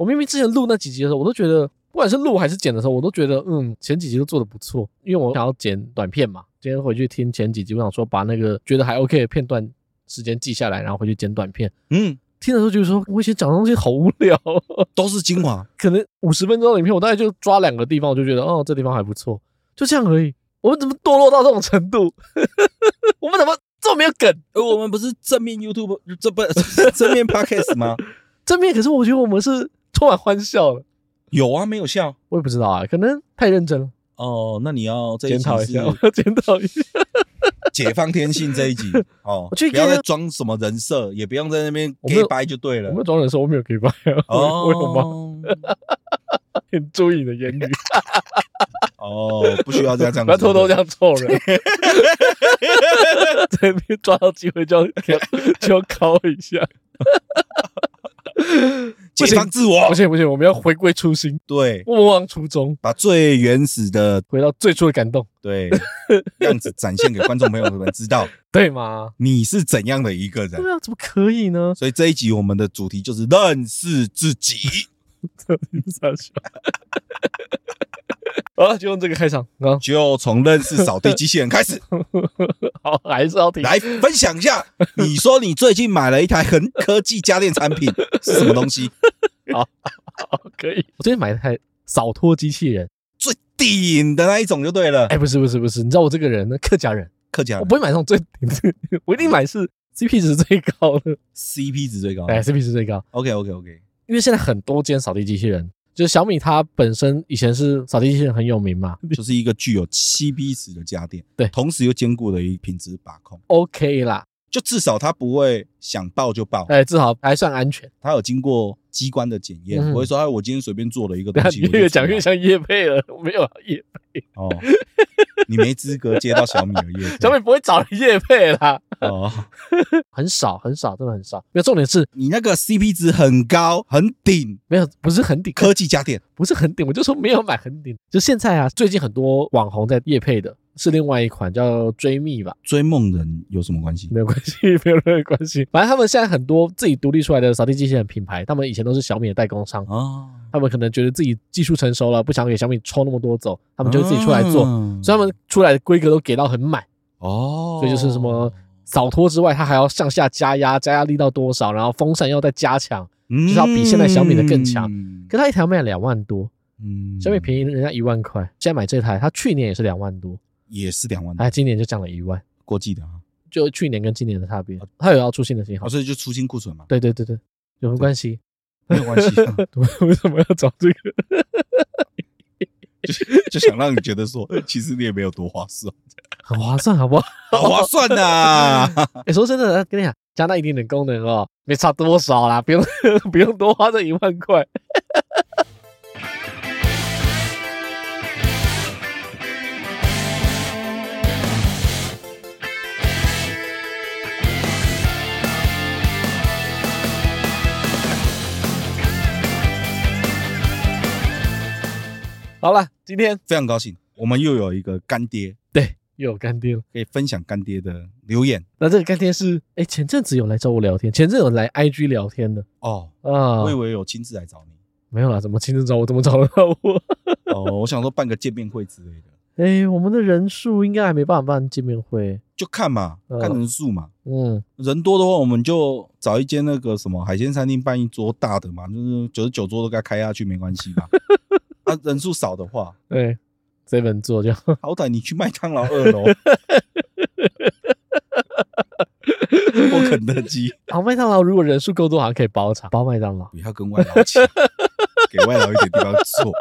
我明明之前录那几集的时候，我都觉得，不管是录还是剪的时候，我都觉得，嗯，前几集都做的不错。因为我想要剪短片嘛，今天回去听前几集，我想说把那个觉得还 OK 的片段时间记下来，然后回去剪短片。嗯，听的时候就是说，我以前讲的东西好无聊，都是精华。可能五十分钟的影片，我大概就抓两个地方，我就觉得，哦，这地方还不错，就这样而已。我们怎么堕落到这种程度？我们怎么？这么没有梗，而我们不是正面 YouTube，这不正面 Podcast 吗？正面，可是我觉得我们是充满欢笑了。有啊，没有笑，我也不知道啊，可能太认真了。哦，那你要检讨一下，我 要检讨一下。解放天性这一集 哦，我去不要再装什么人设，也不用在那边给掰就对了。我没有装人设，我没有给掰哦，为什么？很注意你的言语。哦，不需要这样这样，不要偷偷这样臭人。这边抓到机会就要就要考一下。解放自我，不行不行，我们要回归初心，对，莫忘初衷，把最原始的回到最初的感动，对，样子展现给观众朋友们知道，对吗？你是怎样的一个人？对啊，怎么可以呢？所以这一集我们的主题就是认识自己。好了，就用这个开场啊，就从认识扫地机器人开始。好，还是要听来分享一下。你说你最近买了一台很科技家电产品是什么东西？好，好，可以。我最近买了一台扫拖机器人，最顶的那一种就对了。哎，不是，不是，不是。你知道我这个人呢，客家人，客家人，我不会买那种最顶的，我一定买是 CP 值最高的，CP 值最高。哎，CP 值最高。OK，OK，OK。因为现在很多间扫地机器人。就是小米，它本身以前是扫地机器人很有名嘛，就是一个具有 CP 值的家电，对，同时又兼顾了一品质把控，OK 啦，就至少它不会想爆就爆，哎，至少还算安全，它有经过机关的检验，不会说哎，我今天随便做了一个东西，越讲越像业配了，我 没有业配哦，你没资格接到小米的业配，小米不会找业配啦。哦，很少很少，真的很少。没有重点是你那个 CP 值很高很顶，没有不是很顶，科技家电。不是很顶，我就说没有买很顶。就现在啊，最近很多网红在业配的是另外一款叫追觅吧，追梦人有什么关系？没有关系，没有任何关系。反正他们现在很多自己独立出来的扫地机器人品牌，他们以前都是小米的代工商啊，他们可能觉得自己技术成熟了，不想给小米抽那么多走，他们就自己出来做，所以他们出来的规格都给到很满哦，所以就是什么。扫拖之外，它还要向下加压，加压力到多少？然后风扇要再加强，就是要比现在小米的更强。可它一台卖两万多，嗯，小米便宜人家一万块。现在买这台，它去年也是两万多，也是两万，哎，今年就降了一万，国际的啊，就去年跟今年的差别。它有要出新的型号，所以就出新库存嘛。对对对对，有什么关系？没有关系，为什么要找这个？就就想让你觉得说，其实你也没有多划算，很划算，好不好？好划算呐！哎，说真的，跟你讲，加那一点点功能哦，没差多少啦，不用不用多花这一万块。好了，今天非常高兴，我们又有一个干爹，对，又有干爹了，可以分享干爹的留言。那这个干爹是，哎，前阵子有来找我聊天，前阵有来 IG 聊天的哦啊，我以为有亲自来找你，没有啦，怎么亲自找我？怎么找得到我？哦，我想说办个见面会之类的。哎，我们的人数应该还没办法办见面会，就看嘛，看人数嘛。嗯，人多的话，我们就找一间那个什么海鲜餐厅办一桌大的嘛，就是九十九桌都该开下去，没关系吧。啊，人数少的话，对，这本做就好歹你去麦当劳二楼，或肯德基。好，麦当劳如果人数够多，好像可以包场，包麦当劳。不要跟外劳抢，给外劳一点地方坐。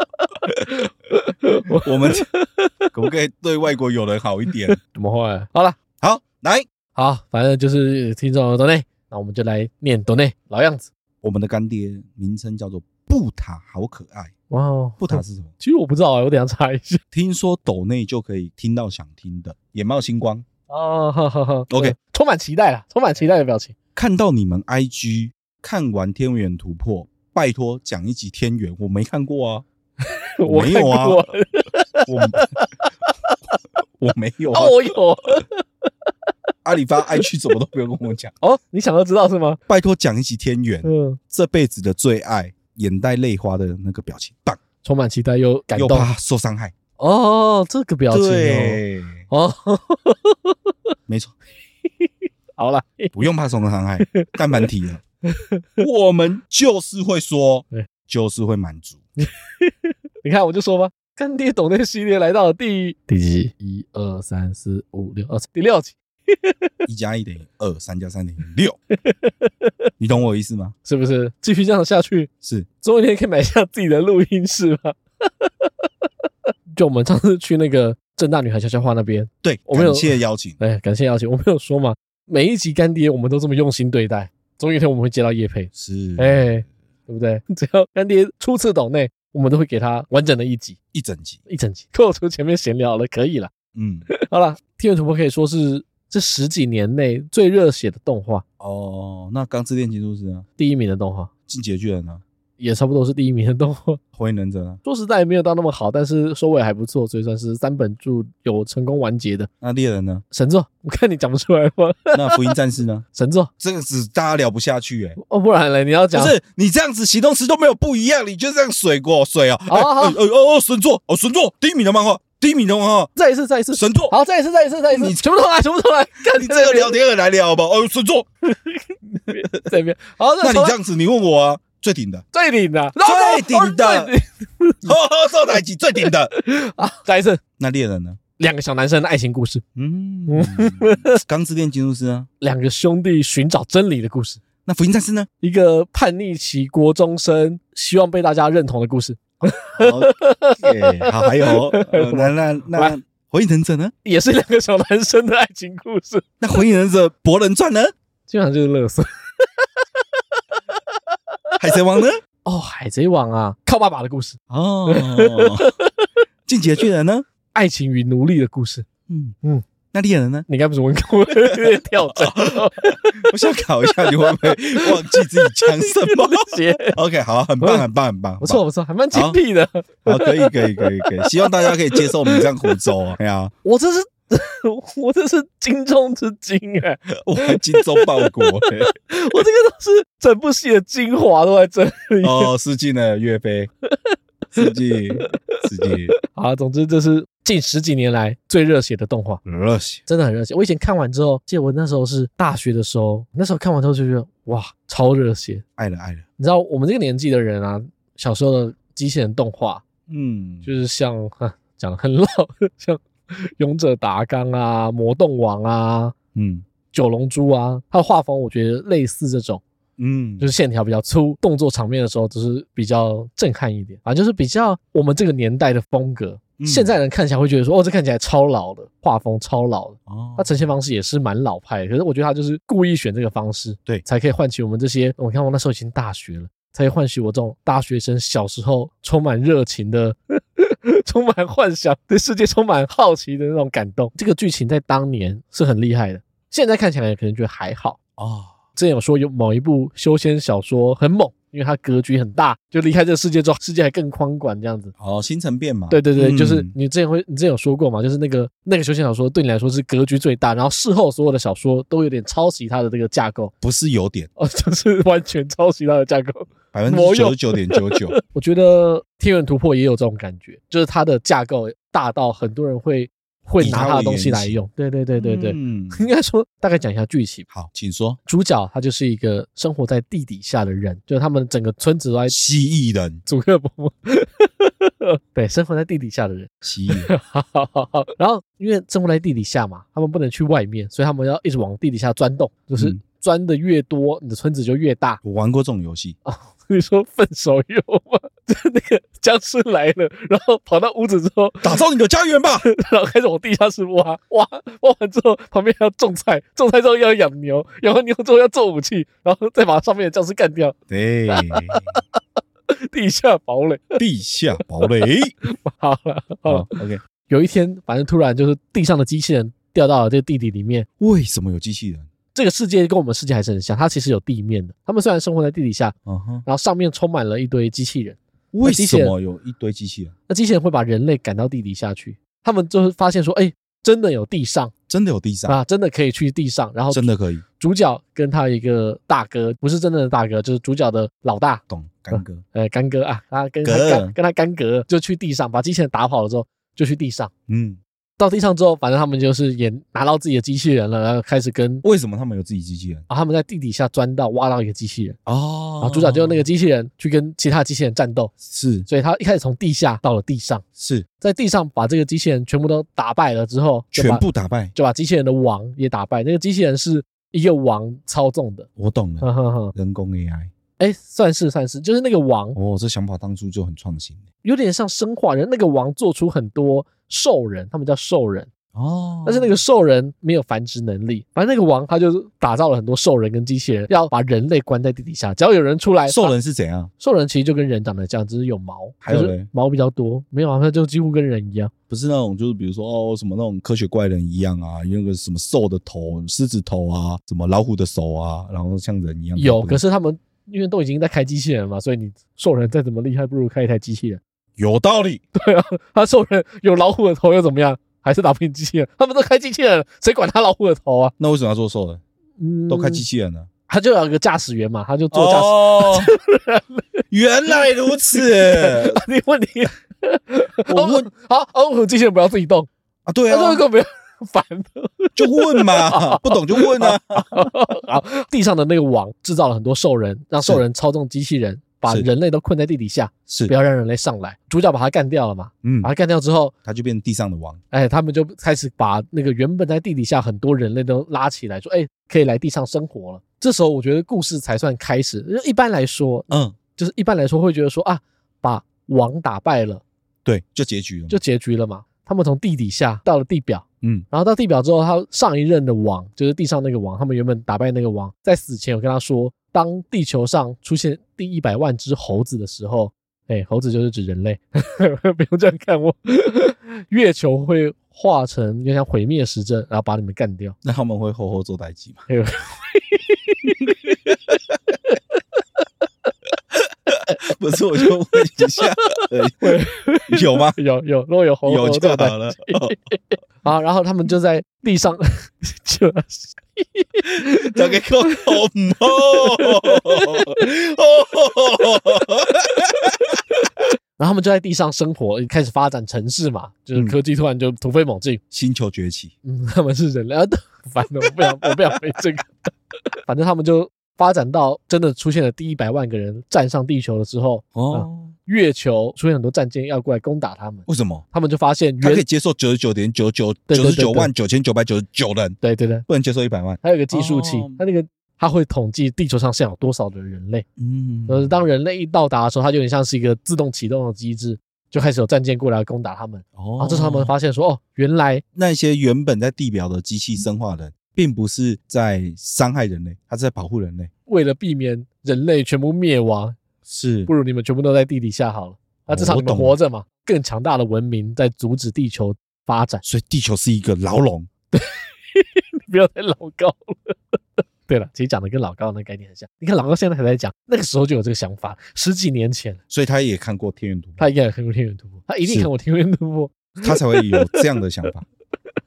我们 可不可以对外国友人好一点？怎么会？好了，好来，好，反正就是听众斗内，那我们就来念斗内老样子。我们的干爹名称叫做布塔，好可爱。哇哦，布塔是什么？其实我不知道啊，我等下查一下。听说抖内就可以听到想听的，眼冒星光哦，哈哈哈。OK，充满期待了，充满期待的表情。看到你们 IG 看完《天元突破》，拜托讲一集《天元》，我没看过啊，我没有啊，我 我没有啊，我有。阿里巴 IG 怎么都不用跟我讲哦，你想要知道是吗？拜托讲一集《天元》，嗯，这辈子的最爱。眼袋泪花的那个表情，棒，充满期待又感动，又怕受伤害。哦，这个表情哦，对哦，没错。好了，不用怕受伤害，但蛮提了。我们就是会说，就是会满足。你看，我就说吧，干爹懂那系列来到了第第几？一二三四五六，二第六集。一加一等于二，三加三等于六。你懂我意思吗？是不是？继续这样下去，是总有一天可以买下自己的录音室吗？就我们上次去那个正大女孩悄悄话那边，对，我们有感谢邀请，哎，感谢邀请。我们有说嘛，每一集干爹我们都这么用心对待，总有一天我们会接到叶配，是，哎，对不对？只要干爹初次抖内，我们都会给他完整的一集，一整集，一整集，扣除前面闲聊了，可以了。嗯，好了，《天元突破》可以说是这十几年内最热血的动画哦。那《钢之炼金术师》呢？第一名的动画，《进击的巨人》呢？也差不多是第一名的动画，火影忍者呢，说实在也没有到那么好，但是收尾还不错，所以算是三本著有成功完结的。那猎人呢？神作，我看你讲不出来吗？那福音战士呢？神作，这个是大家聊不下去哎、欸。哦，不然嘞，你要讲，不是你这样子形容词都没有不一样，你就这样水过水啊？好好好，哦哦，神作哦，神作，第一名的漫画，第一名的漫画，再一次，再一次，神作，好，再一次，再一次，再一次，你全部重来，全部重来，看你这个聊天而来聊吧。哦，神作，这边，好，那你这样子，你问我啊。最顶的，最顶的，最顶的，呵呵，受打击最顶的 啊！再一次，那猎人呢？两个小男生的爱情故事。嗯，钢之炼金术师啊，两个兄弟寻找真理的故事。那福音战士呢？一个叛逆期国中生希望被大家认同的故事。好，还有 那那那火影忍者呢？也是两个小男生的爱情故事。那火影忍者博人传呢？基本上就是乐色。海贼王呢？哦，海贼王啊，靠爸爸的故事哦。进击的巨人呢？爱情与奴隶的故事。嗯嗯，那猎人呢？你该不是文科跳针？我想考一下，你会不会忘记自己讲什么？OK，好，很棒，很棒，很棒，不错，不错，还蛮精辟的。好，可以，可以，可以，可以。希望大家可以接受我们这样胡诌啊！哎呀，我这是。我这是精中之精哎，我还精忠报国哎，我这个都是整部戏的精华都在这里哦，失敬了岳飞，失敬失敬。好，总之这是近十几年来最热血的动画，热血，真的很热血。我以前看完之后，记得我那时候是大学的时候，那时候看完之后就觉得哇，超热血，爱了爱了。你知道我们这个年纪的人啊，小时候的机器人动画，嗯，就是像哈讲的很老，像。勇者达纲啊，魔动王啊，嗯，九龙珠啊，它的画风我觉得类似这种，嗯，就是线条比较粗，动作场面的时候就是比较震撼一点，反正就是比较我们这个年代的风格。嗯、现在人看起来会觉得说，哦，这看起来超老的，画风超老的，哦，它呈现方式也是蛮老派的。可是我觉得他就是故意选这个方式，对，才可以唤起我们这些。我看我那时候已经大学了，才可以唤起我这种大学生小时候充满热情的。充满幻想，对世界充满好奇的那种感动。这个剧情在当年是很厉害的，现在看起来可能觉得还好哦。之前有说有某一部修仙小说很猛，因为它格局很大，就离开这个世界之后，世界还更宽广这样子。哦，星辰变嘛。对对对，嗯、就是你之前会，你之前有说过嘛，就是那个那个修仙小说对你来说是格局最大，然后事后所有的小说都有点抄袭它的这个架构，不是有点 哦，就是完全抄袭它的架构。百分之九十九点九九，我觉得《天元突破》也有这种感觉，就是它的架构大到很多人会会拿他的东西来用。对对对对对，嗯，应该说大概讲一下剧情。好，请说。主角他就是一个生活在地底下的人，就是他们整个村子都在蜥蜴人，祖克伯。对，生活在地底下的人，蜥蜴。好好好好，然后因为生活在地底下嘛，他们不能去外面，所以他们要一直往地底下钻洞，就是钻的越多，你的村子就越大。我玩过这种游戏啊。你说分手有吗？就那个僵尸来了，然后跑到屋子之后，打造你的家园吧，然后开始往地下室挖挖挖完之后，旁边要种菜，种菜之后要养牛，养完牛之后要做武器，然后再把上面的僵尸干掉。对，地下堡垒，地下堡垒。好了，好了，OK。有一天，反正突然就是地上的机器人掉到了这个地底里面。为什么有机器人？这个世界跟我们世界还是很像，它其实有地面的。他们虽然生活在地底下，嗯哼，然后上面充满了一堆机器人。为什么有一堆机器人？那机器人会把人类赶到地底下去。他们就是发现说，哎，真的有地上，真的有地上啊，真的可以去地上，然后真的可以。主角跟他一个大哥，不是真正的大哥，就是主角的老大，懂干哥，呃，干哥啊，他跟他干跟他干哥就去地上把机器人打跑了之后，就去地上，嗯。到地上之后，反正他们就是也拿到自己的机器人了，然后开始跟为什么他们有自己机器人？啊，他们在地底下钻到挖到一个机器人。哦，然后主角就用那个机器人去跟其他机器人战斗，是，所以他一开始从地下到了地上，是。在地上把这个机器人全部都打败了之后，全部打败，就把机器人的王也打败。那个机器人是一个王操纵的，我懂了，呵人工 AI。哎，算是算是，就是那个王哦，这想法当初就很创新，有点像生化人。那个王做出很多兽人，他们叫兽人。哦，但是那个兽人没有繁殖能力，反正那个王他就打造了很多兽人跟机器人，要把人类关在地底下。只要有人出来，兽人是怎样？兽人其实就跟人长得这样，只是有毛，还有嘞，毛比较多，没有啊，他就几乎跟人一样，不是那种就是比如说哦什么那种科学怪人一样啊，用个什么兽的头、狮子头啊，什么老虎的手啊，然后像人一样。有，可是他们因为都已经在开机器人了嘛，所以你兽人再怎么厉害，不如开一台机器人。有道理，对啊，他兽人有老虎的头又怎么样？还是打不赢机器人，他们都开机器人，谁管他老虎的头啊？那为什么要做兽人？嗯，都开机器人了，他就有一个驾驶员嘛，他就做驾驶。哦，原来如此。你问你，我问，好，哦，机器人不要自己动啊？对啊，这个不要烦，就问嘛，不懂就问啊。好，地上的那个网制造了很多兽人，让兽人操纵机器人。把人类都困在地底下，是不要让人类上来。主角把他干掉了嘛？嗯，把他干掉之后，他就变地上的王。哎，他们就开始把那个原本在地底下很多人类都拉起来，说：“哎，可以来地上生活了。”这时候我觉得故事才算开始。一般来说，嗯，就是一般来说会觉得说啊，把王打败了，对，就结局了，就结局了嘛。他们从地底下到了地表，嗯，然后到地表之后，他上一任的王就是地上那个王，他们原本打败那个王，在死前有跟他说。当地球上出现第一百万只猴子的时候，哎，猴子就是指人类，不用这样看我。月球会化成就像毁灭时针，然后把你们干掉。那他们会好好做代际吗？不是，我就问一下，有吗？有有，如果有猴，有就好了。好，然后他们就在地上，就交给我好然后他们就在地上生活，开始发展城市嘛，就是科技突然就突飞猛进，星球崛起。嗯，他们是人类，烦的，我不想，我不想背这个。反正他们就。发展到真的出现了第一百万个人站上地球的时候，哦，月球出现很多战舰要过来攻打他们。为什么？他们就发现，他可以接受九十九点九九九十九万九千九百九十九人，对对对，不能接受一百万。还有一个计数器，它那个它会统计地球上现有多少的人类。嗯，就是当人类一到达的时候，它就有点像是一个自动启动的机制，就开始有战舰过来攻打他们。哦，这时候他们发现说，哦，原来那些原本在地表的机器生化人。并不是在伤害人类，它是在保护人类。为了避免人类全部灭亡，是不如你们全部都在地底下好了。那至少你们活着嘛。更强大的文明在阻止地球发展，所以地球是一个牢笼。对，你不要再老高了。对了，其实讲的跟老高那概念很像。你看老高现在还在讲，那个时候就有这个想法，十几年前。所以他也看过天元突破，他应该也看过天元突破，他一定看过天元突破，他才会有这样的想法。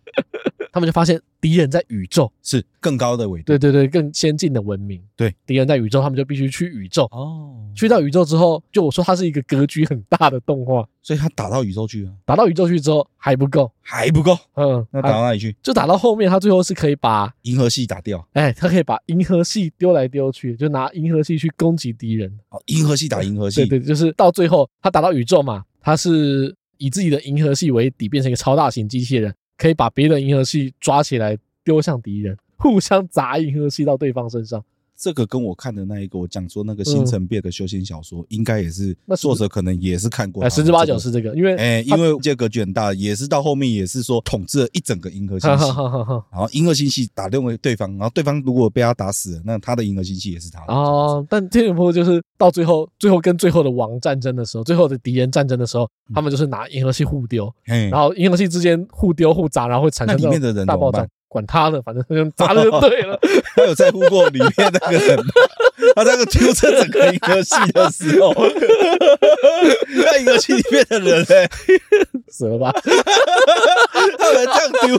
他们就发现敌人在宇宙，是更高的维度，对对对，更先进的文明。对，敌人在宇宙，他们就必须去宇宙。哦，去到宇宙之后，就我说它是一个格局很大的动画，所以他打到宇宙去了。打到宇宙去之后还不够，还不够。嗯，那打到哪里去？就打到后面，他最后是可以把银河系打掉。哎，他可以把银河系丢来丢去，就拿银河系去攻击敌人。哦，银河系打银河系。对对，就是到最后他打到宇宙嘛，他是以自己的银河系为底，变成一个超大型机器人。可以把别的银河系抓起来丢向敌人，互相砸银河系到对方身上。这个跟我看的那一个，我讲说那个星辰变的修仙小说，应该也是，作者可能也是看过，十之八九是这个，因为哎，因为这个格局很大，也是到后面也是说统治了一整个银河星系，然后银河星系打另外对方，然后对方如果被他打死了，那他的银河星系也是他的。哦，但天元突就是到最后，最后跟最后的王战争的时候，最后的敌人战争的时候，他们就是拿银河系互丢，然后银河系之间互丢互砸，然后会产生里面的人大爆炸。管他的，反正砸了就对了。他有在乎过里面那个人吗？他那个丢这整个银河系的时候，那银河系里面的人呢？死了吧？他们这样丢。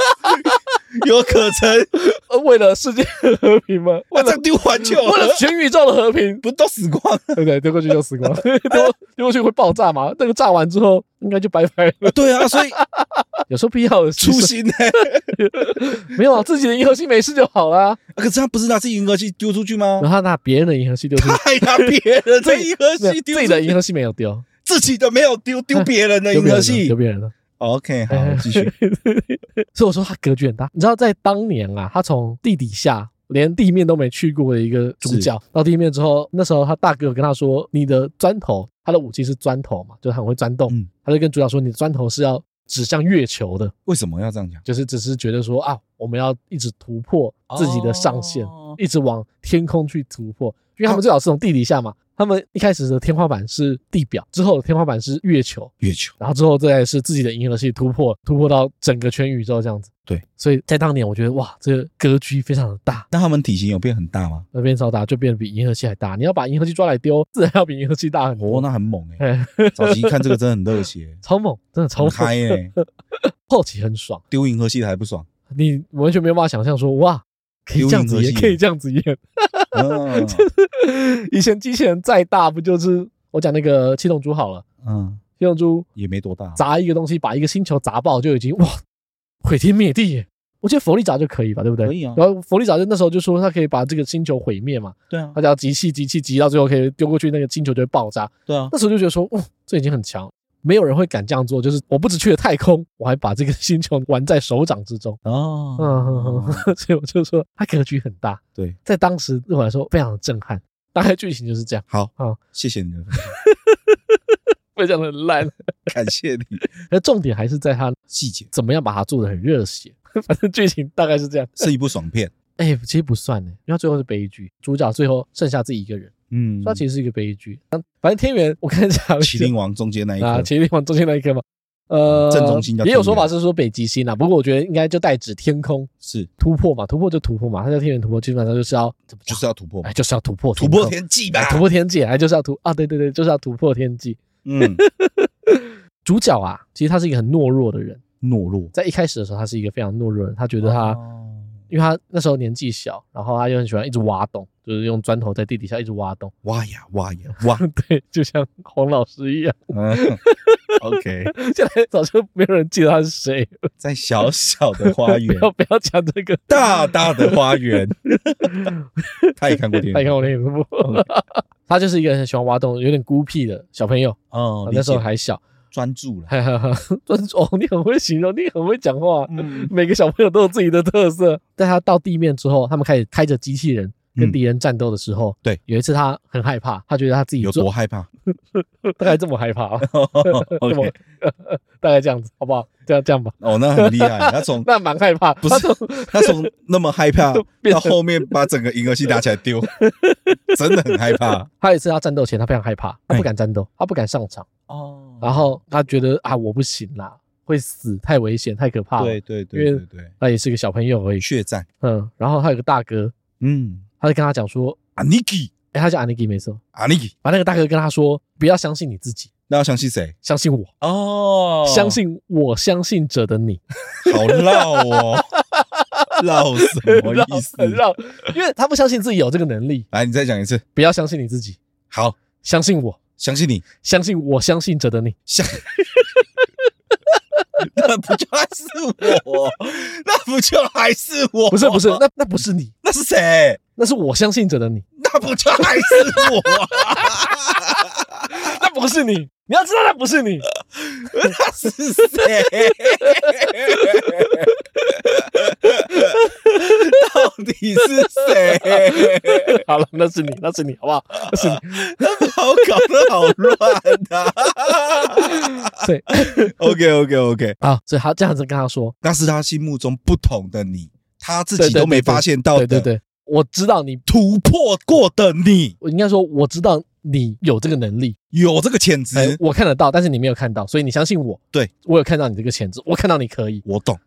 有可成，为了世界和平吗？为了丢环球，为了全宇宙的和平，不都死光了？对不对？丢过去就死光了，丢丢过去会爆炸吗？那个炸完之后，应该就拜拜了。对啊，所以 有时候必要的初心呢？没有啊，自己的银河系没事就好了。可是他不是拿自己银河系丢出去吗？然后他拿别人的银河系丢出去，还拿别人的 银河系丢，自己的银河系没有丢，自己的没有丢，丢别人的银河系，丢别人的。OK，好，继续。所以我说他格局很大。你知道，在当年啊，他从地底下连地面都没去过的一个主角，到地面之后，那时候他大哥跟他说：“你的砖头，他的武器是砖头嘛，就是很会钻洞。嗯”他就跟主角说：“你的砖头是要指向月球的。”为什么要这样讲？就是只是觉得说啊，我们要一直突破自己的上限，哦、一直往天空去突破，因为他们最好是从地底下嘛。他们一开始的天花板是地表，之后的天花板是月球，月球，然后之后再是自己的银河系突破，突破到整个全宇宙这样子。对，所以在当年，我觉得哇，这个格局非常的大。那他们体型有变很大吗？那变超大，就变得比银河系还大。你要把银河系抓来丢，自然要比银河系大很多。哦，那很猛哎！早期看这个真的很热血，超猛，真的超嗨哎！后期很爽，丢银河系的还不爽？你完全没有办法想象说哇。可以这样子演，可以这样子演。就是以前机器人再大，不就是我讲那个七龙珠好了？嗯，七龙珠也没多大，砸一个东西，把一个星球砸爆，就已经哇，毁天灭地！我觉得佛利扎就可以吧，对不对？可以啊。然后佛利扎就那时候就说他可以把这个星球毁灭嘛。对啊。他只要集气集气集到最后可以丢过去，那个星球就会爆炸。对啊。那时候就觉得说，哇，这已经很强。没有人会敢这样做，就是我不止去了太空，我还把这个星球玩在手掌之中哦，嗯，所以我就说他格局很大，对，在当时对我来说非常的震撼。大概剧情就是这样。好，好，谢谢你非常的烂，感谢你。那重点还是在他细节，怎么样把它做的很热血。反正剧情大概是这样，是一部爽片。哎、欸，其实不算呢，因为最后是悲剧，主角最后剩下自己一个人。嗯，它其实是一个悲剧。反正天元，我跟你讲，麒麟王中间那一颗，啊，麒麟王中间那一颗嘛，呃，正中心。也有说法是说北极星啊，不过我觉得应该就代指天空，是。突破嘛，突破就突破嘛，它叫天元突破，基本上就是要就是要突破，哎，就是要突破，突破天际吧，突破天际，哎，就是要突啊，对对对，就是要突破天际。嗯，主角啊，其实他是一个很懦弱的人，懦弱，在一开始的时候，他是一个非常懦弱的人，他觉得他。因为他那时候年纪小，然后他又很喜欢一直挖洞，就是用砖头在地底下一直挖洞，挖呀挖呀挖，对，就像黄老师一样。嗯，OK，现在早就没有人记得他是谁，在小小的花 园，不要不要讲这个大大的花园。他也看过电影，他也看过电影，他就是一个很喜欢挖洞、有点孤僻的小朋友。哦，那时候还小。专注了，专注哦！你很会形容，你很会讲话。嗯，每个小朋友都有自己的特色。在他到地面之后，他们开始开着机器人跟敌人战斗的时候，对，有一次他很害怕，他觉得他自己有多害怕，大概这么害怕。OK，大概这样子，好不好？这样这样吧。哦，那很厉害。他从那蛮害怕，不是他从那么害怕到后面把整个银河系拿起来丢，真的很害怕。他有一次他战斗前，他非常害怕，他不敢战斗，他不敢上场。哦。然后他觉得啊，我不行啦，会死，太危险，太可怕了。对对对对对，他也是个小朋友而已。血战，嗯。然后他有个大哥，嗯，他就跟他讲说，Aniki，，哎，他叫 Aniki 没错，Aniki，。把那个大哥跟他说，不要相信你自己，那要相信谁？相信我哦，相信我相信者的你。好绕哦，绕什么意思？绕，因为他不相信自己有这个能力。来，你再讲一次，不要相信你自己。好，相信我。相信你，相信我相信着的你，相，那不就还是我？那不就还是我？不是不是，那那不是你，那是谁？那是我相信着的你，那不就还是我？那不是你，你要知道那不是你，那是谁？到底是谁？好了，那是你，那是你，好不好？那是你，好搞得好乱的。对，OK OK OK，啊，所以他这样子跟他说，那是他心目中不同的你，他自己都没发现到的。我知道你突破过的你，我应该说我知道。你有这个能力，有这个潜质，欸，我看得到，但是你没有看到，所以你相信我。对，我有看到你这个潜质，我看到你可以，我懂，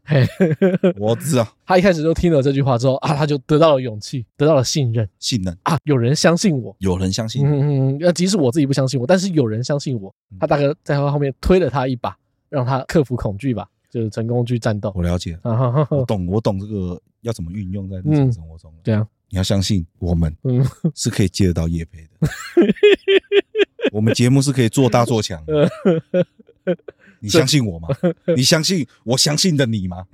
我知道。他一开始就听了这句话之后啊，他就得到了勇气，得到了信任，信任。啊，有人相信我，有人相信，嗯嗯嗯，即使我自己不相信我，但是有人相信我。他大哥在他后面推了他一把，让他克服恐惧吧，就是成功去战斗。我了解，我懂，我懂这个要怎么运用在日常生活中。对啊，你要相信我们，嗯，是可以接得到业配的。我们节目是可以做大做强的。你相信我吗？你相信我相信的你吗？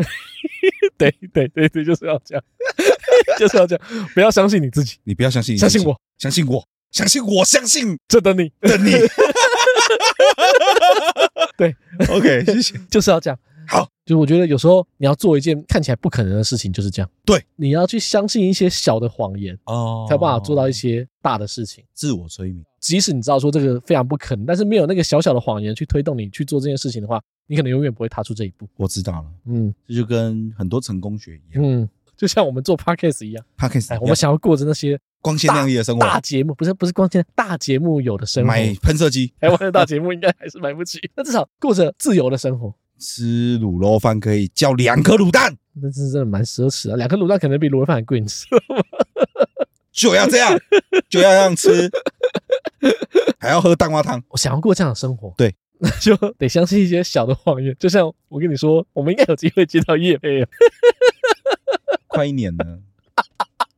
对对对对，就是要这样，就是要这样，不要相信你自己，你不要相信，相信我，相信我，相信我，相信这的你的你。对，OK，谢谢，就是要这样。好，就我觉得有时候你要做一件看起来不可能的事情，就是这样。对，你要去相信一些小的谎言哦，才有办法做到一些大的事情。自我催眠，即使你知道说这个非常不可能，但是没有那个小小的谎言去推动你去做这件事情的话，你可能永远不会踏出这一步。我知道了，嗯，这就跟很多成功学一样，嗯，就像我们做 podcast 一样，podcast，我们想要过着那些光鲜亮丽的生活，大节目不是不是光鲜大节目有的生活，买喷射机，台湾的大节目应该还是买不起，那至少过着自由的生活。吃卤肉饭可以叫两颗卤蛋，那是真的蛮奢侈的。两颗卤蛋可能比卤肉饭还贵，你知道吗？就要这样，就要这样吃，还要喝蛋花汤。我想要过这样的生活，对，那 就得相信一些小的谎言。就像我跟你说，我们应该有机会接到业配啊。快一年了，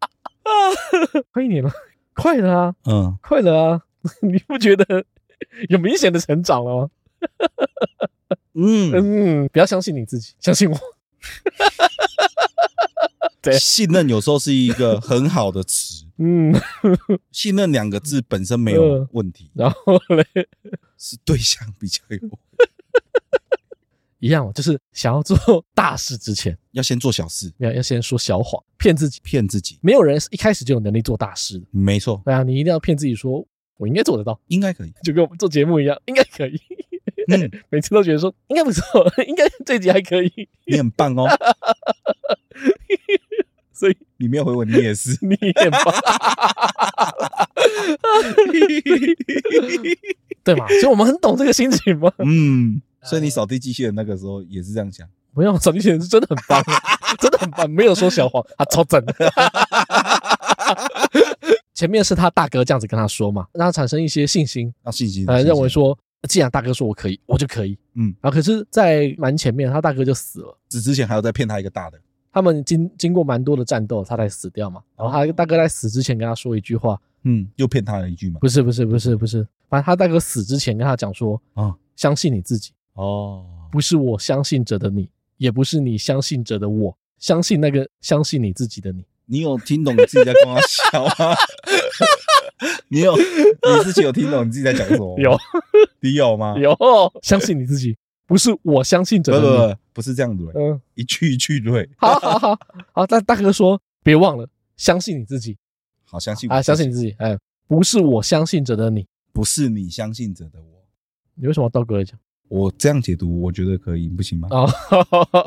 快一年了，快了啊，嗯，快了啊，你不觉得有明显的成长了吗？嗯嗯，不要相信你自己，相信我。对，信任有时候是一个很好的词。嗯，信任两个字本身没有问题，然后嘞，是对象比较有。一样，就是想要做大事之前，要先做小事，要要先说小谎，骗自己，骗自己。没有人一开始就有能力做大事的。没错，对啊，你一定要骗自己说，我应该做得到，应该可以，就跟我们做节目一样，应该可以。嗯，每次都觉得说应该不错，应该这集还可以。你很棒哦，所以你没有回我，你也是，你也棒，对嘛？所以我们很懂这个心情嘛。嗯，所以你扫地机器人那个时候也是这样想。没有，扫地机器人是真的很棒，真的很棒，没有说小谎，他超正。前面是他大哥这样子跟他说嘛，让他产生一些信心，啊，信心，呃，认为说。既然大哥说我可以，我就可以。嗯，然后可是，在蛮前面，他大哥就死了。死之前还要再骗他一个大的。他们经经过蛮多的战斗，他才死掉嘛。然后他大哥在死之前跟他说一句话，嗯，又骗他了一句嘛。不是不是不是不是，反正他大哥死之前跟他讲说，啊，相信你自己。哦，不是我相信着的你，也不是你相信着的我，相信那个相信你自己的你。你有听懂你自己在跟我笑吗？你有，你自己有听懂你自己在讲什么？有，你有吗？有，相信你自己，不是我相信着你。不是这样子。嗯，一句一句对。好好好好，但大哥说，别忘了相信你自己。好，相信啊，相信你自己。哎，不是我相信着的你，不是你相信着的我。你为什么要倒过来讲？我这样解读，我觉得可以，不行吗？哦，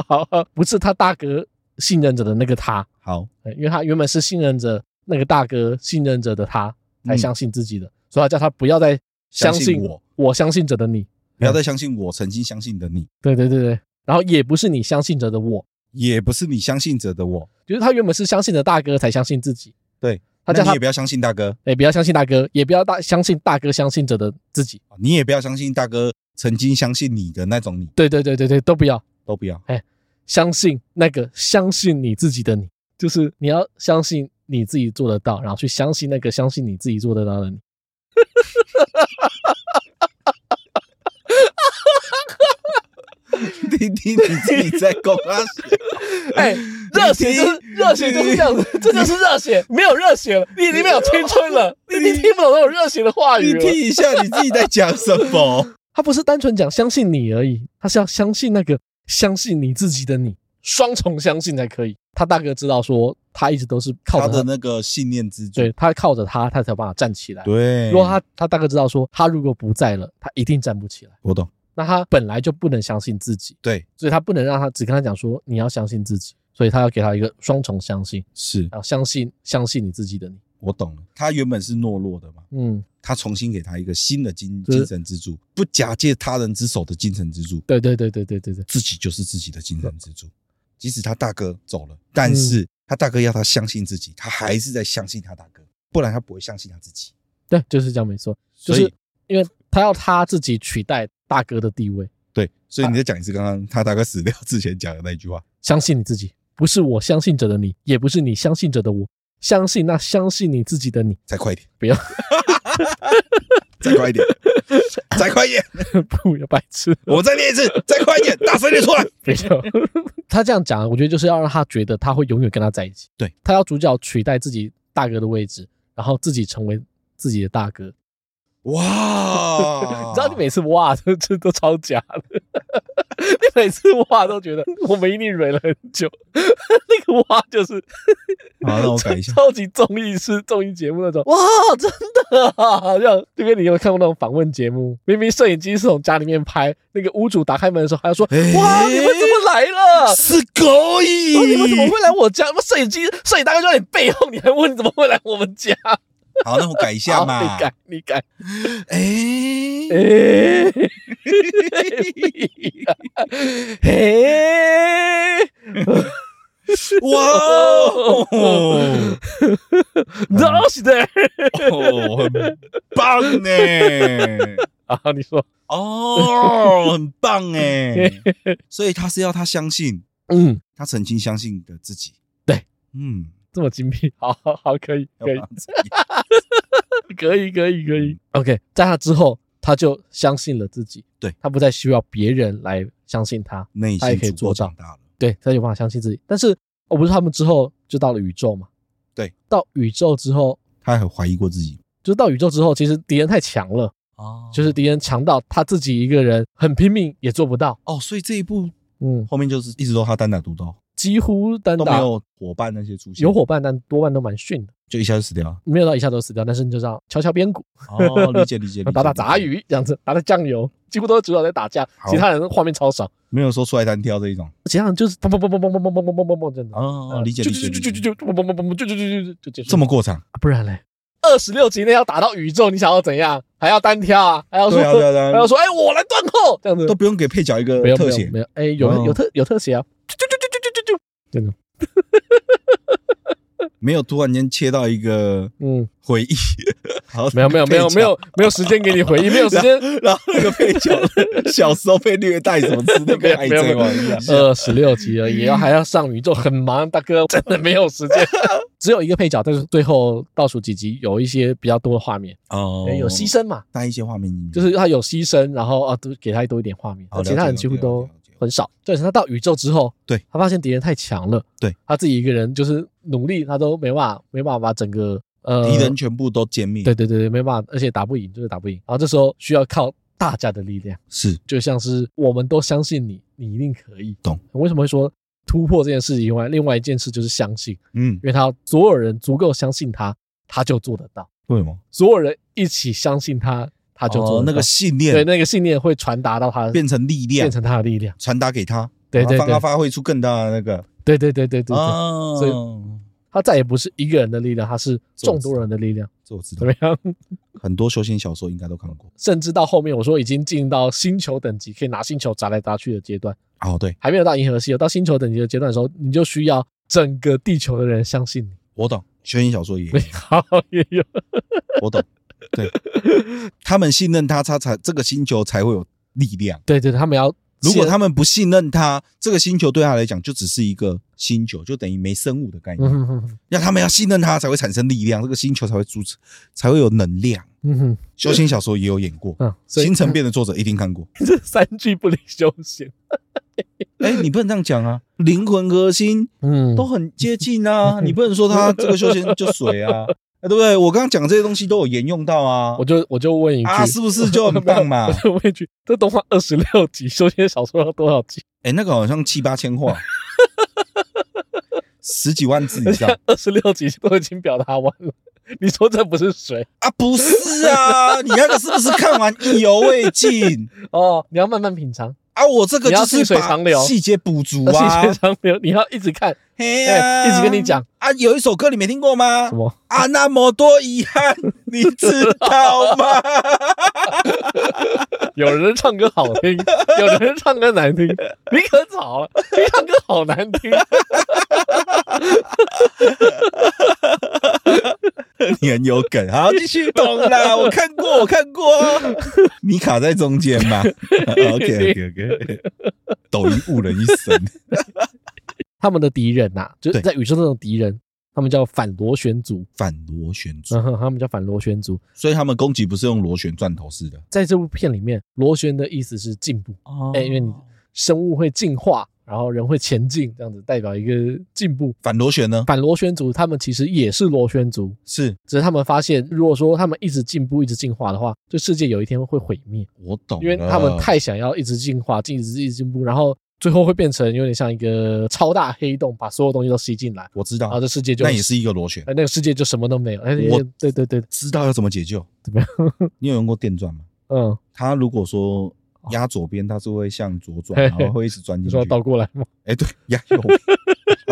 好，不是他大哥信任着的那个他。好，因为他原本是信任着那个大哥信任着的他。才相信自己的，所以他叫他不要再相信我，我相信着的你，不要再相信我曾经相信的你。对对对对，然后也不是你相信着的我，也不是你相信着的我，就是他原本是相信着大哥才相信自己。对，他叫他也不要相信大哥，哎，不要相信大哥，也不要大相信大哥相信着的自己。你也不要相信大哥曾经相信你的那种你。对对对对对，都不要，都不要。哎，相信那个相信你自己的你，就是你要相信你自己做得到，然后去相信那个相信你自己做得到的你。哈哈哈哈哈！哈哈哈哈哈！哈哈哈哈哈哈！听听你自己在讲啊！哎，热血就是热血就是这样子，这就是热血，没有热血了，你已经没有青春了，你已经听不懂那种热血的话语。你听一下你自己在讲什么？他不是单纯讲相信你而已，他是要相信那个相信你自己的你，双重相信才可以。他大哥知道说，他一直都是靠着他，他的那个信念支柱，对，他靠着他，他才有办法站起来。对，如果他他大哥知道说，他如果不在了，他一定站不起来。我懂。那他本来就不能相信自己，对，所以他不能让他只跟他讲说，你要相信自己，所以他要给他一个双重相信，是，要相信相信你自己的你。我懂了，他原本是懦弱的嘛，嗯，他重新给他一个新的精精神支柱，不假借他人之手的精神支柱。对对对对对对对，自己就是自己的精神支柱。即使他大哥走了，但是他大哥要他相信自己，他还是在相信他大哥，不然他不会相信他自己。对，就是这样，没错。就是因为他要他自己取代大哥的地位。对，所以你再讲一次刚刚他大哥死掉之前讲的那一句话：相信你自己，不是我相信着的你，也不是你相信着的我，相信那相信你自己的你。再快一点，不要，再快一点，再快一点，不要白痴。我再念一次，再快一点，大声点出来。不要，他这样讲，我觉得就是要让他觉得他会永远跟他在一起。对，他要主角取代自己大哥的位置，然后自己成为自己的大哥。哇！你知道你每次哇，这这都超假的。你每次哇都觉得我们一定忍了很久。那个哇就是，好，让我改一下。超级综艺式综艺节目那种哇，真的啊，好像就跟你有看过那种访问节目，明明摄影机是从家里面拍，那个屋主打开门的时候还要说、欸、哇，你们怎么来了？是狗影、哦，你们怎么会来我家？摄影机摄影大哥就在你背后，你还问你怎么会来我们家？好，那我改一下嘛。你改，你改。哎哎，嘿，哇！都是的，哦，很棒呢。啊，你说，哦，很棒哎。所以他是要他相信，嗯，他曾经相信的自己。对，嗯。这么精辟，好好好，可以 可以，可以可以可以。OK，在他之后，他就相信了自己，对，他不再需要别人来相信他，他也可以做到。对，他有办法相信自己。但是，我不是他们之后就到了宇宙嘛？对，到宇宙之后，他很怀疑过自己。就是到宇宙之后，其实敌人太强了哦，就是敌人强到他自己一个人很拼命也做不到哦。所以这一步，嗯，后面就是一直都他单打独斗。几乎单打都没有伙伴那些出现，有伙伴，但多半都蛮逊的，就一下就死掉了。没有到一下都死掉，但是你就这样敲敲边鼓，哦，理解 理解，打打杂鱼这样子，打打酱油，几乎都是主角在打架，其他人画面超少，没有说出来单挑这一种，其他人就是砰砰砰砰砰砰砰砰砰砰砰砰这样子。哦，理解理解，就就就就就砰砰砰砰砰就就就就就结束。这么过场，不然嘞，二十六集内要打到宇宙，你想要怎样？还要单挑啊？还要说还要说，哎，我来断后，这样子都不用给配角一个特写，没有，哎，有有特有特写啊，就就就就就就就这种。没有突然间切到一个嗯。回忆，好，没有没有没有没有没有时间给你回忆，没有时间，然后那个配角 小时候被虐待什么之类的，跟海贼王一样，二十六集而已，要还要上宇宙，很忙，大哥。真的没有时间，只有一个配角，但是最后倒数几集有一些比较多的画面。哦，有牺牲嘛，带一些画面，就是他有牺牲，然后啊都给他多一点画面，其他人几乎都。很少，就是他到宇宙之后，对，他发现敌人太强了，对，他自己一个人就是努力，他都没办法，没办法把整个呃敌人全部都歼灭，对对对，没办法，而且打不赢，就是打不赢。然后这时候需要靠大家的力量，是，就像是我们都相信你，你一定可以。懂？为什么会说突破这件事情以外，另外一件事就是相信，嗯，因为他所有人足够相信他，他就做得到。为什么？所有人一起相信他。他就做、哦、那个信念，对那个信念会传达到他，变成力量，变成他的力量，传达给他，对对对，让他发挥出更大的那个，对对对对对，对，哦、所以他再也不是一个人的力量，他是众多人的力量。这我知道，怎么样？很多修仙小说应该都看过，甚至到后面我说已经进到星球等级，可以拿星球砸来砸去的阶段。哦，对，还没有到银河系，有到星球等级的阶段的时候，你就需要整个地球的人相信你。我懂，修仙小说也有，好也有，我懂。对，他们信任他，他才这个星球才会有力量。对对，他们要，如果他们不信任他，这个星球对他来讲就只是一个星球，就等于没生物的概念。嗯哼，要他们要信任他，才会产生力量，这个星球才会组织，才会有能量。嗯哼，修仙小说也有演过，嗯，星辰变的作者一定看过。这三句不离修仙。哎，你不能这样讲啊，灵魂核心，嗯，都很接近啊，你不能说他这个修仙就水啊。哎，对不对？我刚刚讲这些东西都有沿用到啊！我就我就问一句，啊，是不是就很棒嘛？我就问一句，这动画二十六集，修仙小说要多少集？哎，那个好像七八千话，十几万字以上，二十六集都已经表达完了。你说这不是水啊？不是啊！你那个是不是看完意犹未尽？哦，你要慢慢品尝。啊，我这个就是细节补足啊，细节长流，你要一直看，嘿呀，一直跟你讲啊。有一首歌你没听过吗？什么啊？那么多遗憾，你知道吗？有人唱歌好听，有人唱歌难听，你可早了，你唱歌好难听。你很有梗，好，继续懂啦。我看过，我看过，你卡在中间嘛？OK OK OK，抖音误人一生。他们的敌人呐、啊，就是在宇宙中的敌人，他们叫反螺旋族。反螺旋族，嗯他们叫反螺旋族，所以他们攻击不是用螺旋钻头式的。在这部片里面，螺旋的意思是进步哦，哎，因为你生物会进化。然后人会前进，这样子代表一个进步。反螺旋呢？反螺旋族他们其实也是螺旋族，是，只是他们发现，如果说他们一直进步、一直进化的话，这世界有一天会毁灭。我懂，因为他们太想要一直进化、一直一直进步，然后最后会变成有点像一个超大黑洞，把所有东西都吸进来。我知道，然后这世界就那也是一个螺旋，那个世界就什么都没有。哎，我对对对，知道要怎么解救？怎么样？你有用过电钻吗？嗯，他如果说。压左边，它是会向左转，然后会一直转进去。说倒过来吗？哎，对，压右边，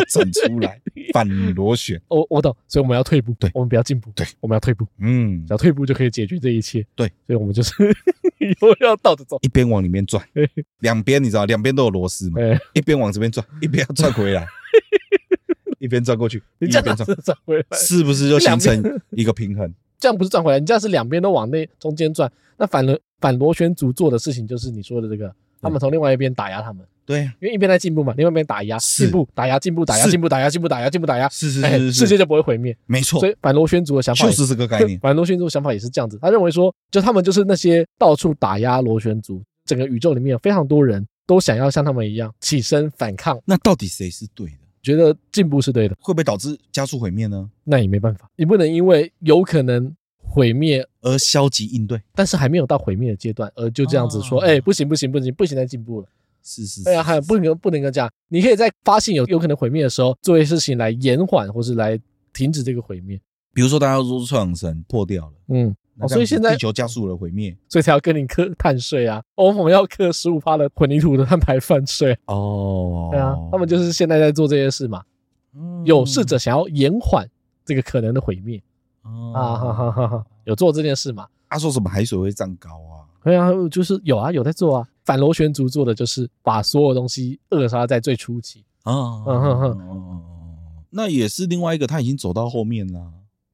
转出来，反螺旋。我我懂，所以我们要退步，对，我们不要进步，对，我们要退步。嗯，只要退步就可以解决这一切。对，所以我们就是 以后要倒着走，一边往里面转，两边你知道，两边都有螺丝嘛，一边往这边转，一边要转回来，一边转过去，一边转转回来，是不是就形成一个平衡？这样不是转回来，你这样是两边都往那中间转。那反轮反螺旋族做的事情就是你说的这个。他们从另外一边打压他们，对，因为一边在进步嘛，另外一边打压，进步打压，进步打压，进步打压，进步打压，进步打压，是是是，世界就不会毁灭，没错。所以反螺旋族的想法就是这个概念，反螺旋族的想法也是这样子。他认为说，就他们就是那些到处打压螺旋族，整个宇宙里面有非常多人都想要像他们一样起身反抗。那到底谁是对的？觉得进步是对的，会不会导致加速毁灭呢？那也没办法，你不能因为有可能。毁灭而消极应对，但是还没有到毁灭的阶段，而就这样子说，哎、不行不行不行不行，再进步了，是是，是，哎呀，还不能不能够这样，你可以在发现有有可能毁灭的时候，做一些事情来延缓或是来停止这个毁灭。比如说，大家都说臭氧层破掉了，嗯，所以现在地球加速了毁灭，所以才要跟你课碳税啊，欧盟要课十五趴的混凝土的碳排放税。哦，对啊，他们就是现在在做这些事嘛，有试着想要延缓这个可能的毁灭。啊哈哈哈哈！有做这件事吗？他说什么海水会涨高啊？对啊，就是有啊，有在做啊。反螺旋族做的就是把所有东西扼杀在最初期啊。嗯哼哼，那也是另外一个，他已经走到后面了，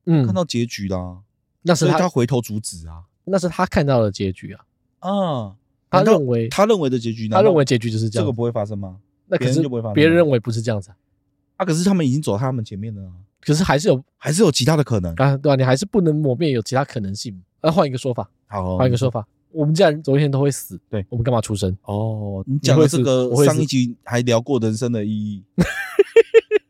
嗯，看到结局啦。那是他，他回头阻止啊。那是他看到的结局啊。啊，他认为他认为的结局，他认为结局就是这样，这个不会发生吗？那可是别人认为不是这样子啊。啊可是他们已经走到他们前面了啊。可是还是有，还是有其他的可能啊，对吧？你还是不能抹灭有其他可能性。那换一个说法，好，换一个说法，我们既然总有一天都会死，对，我们干嘛出生？哦，你讲的这个上一集还聊过人生的意义，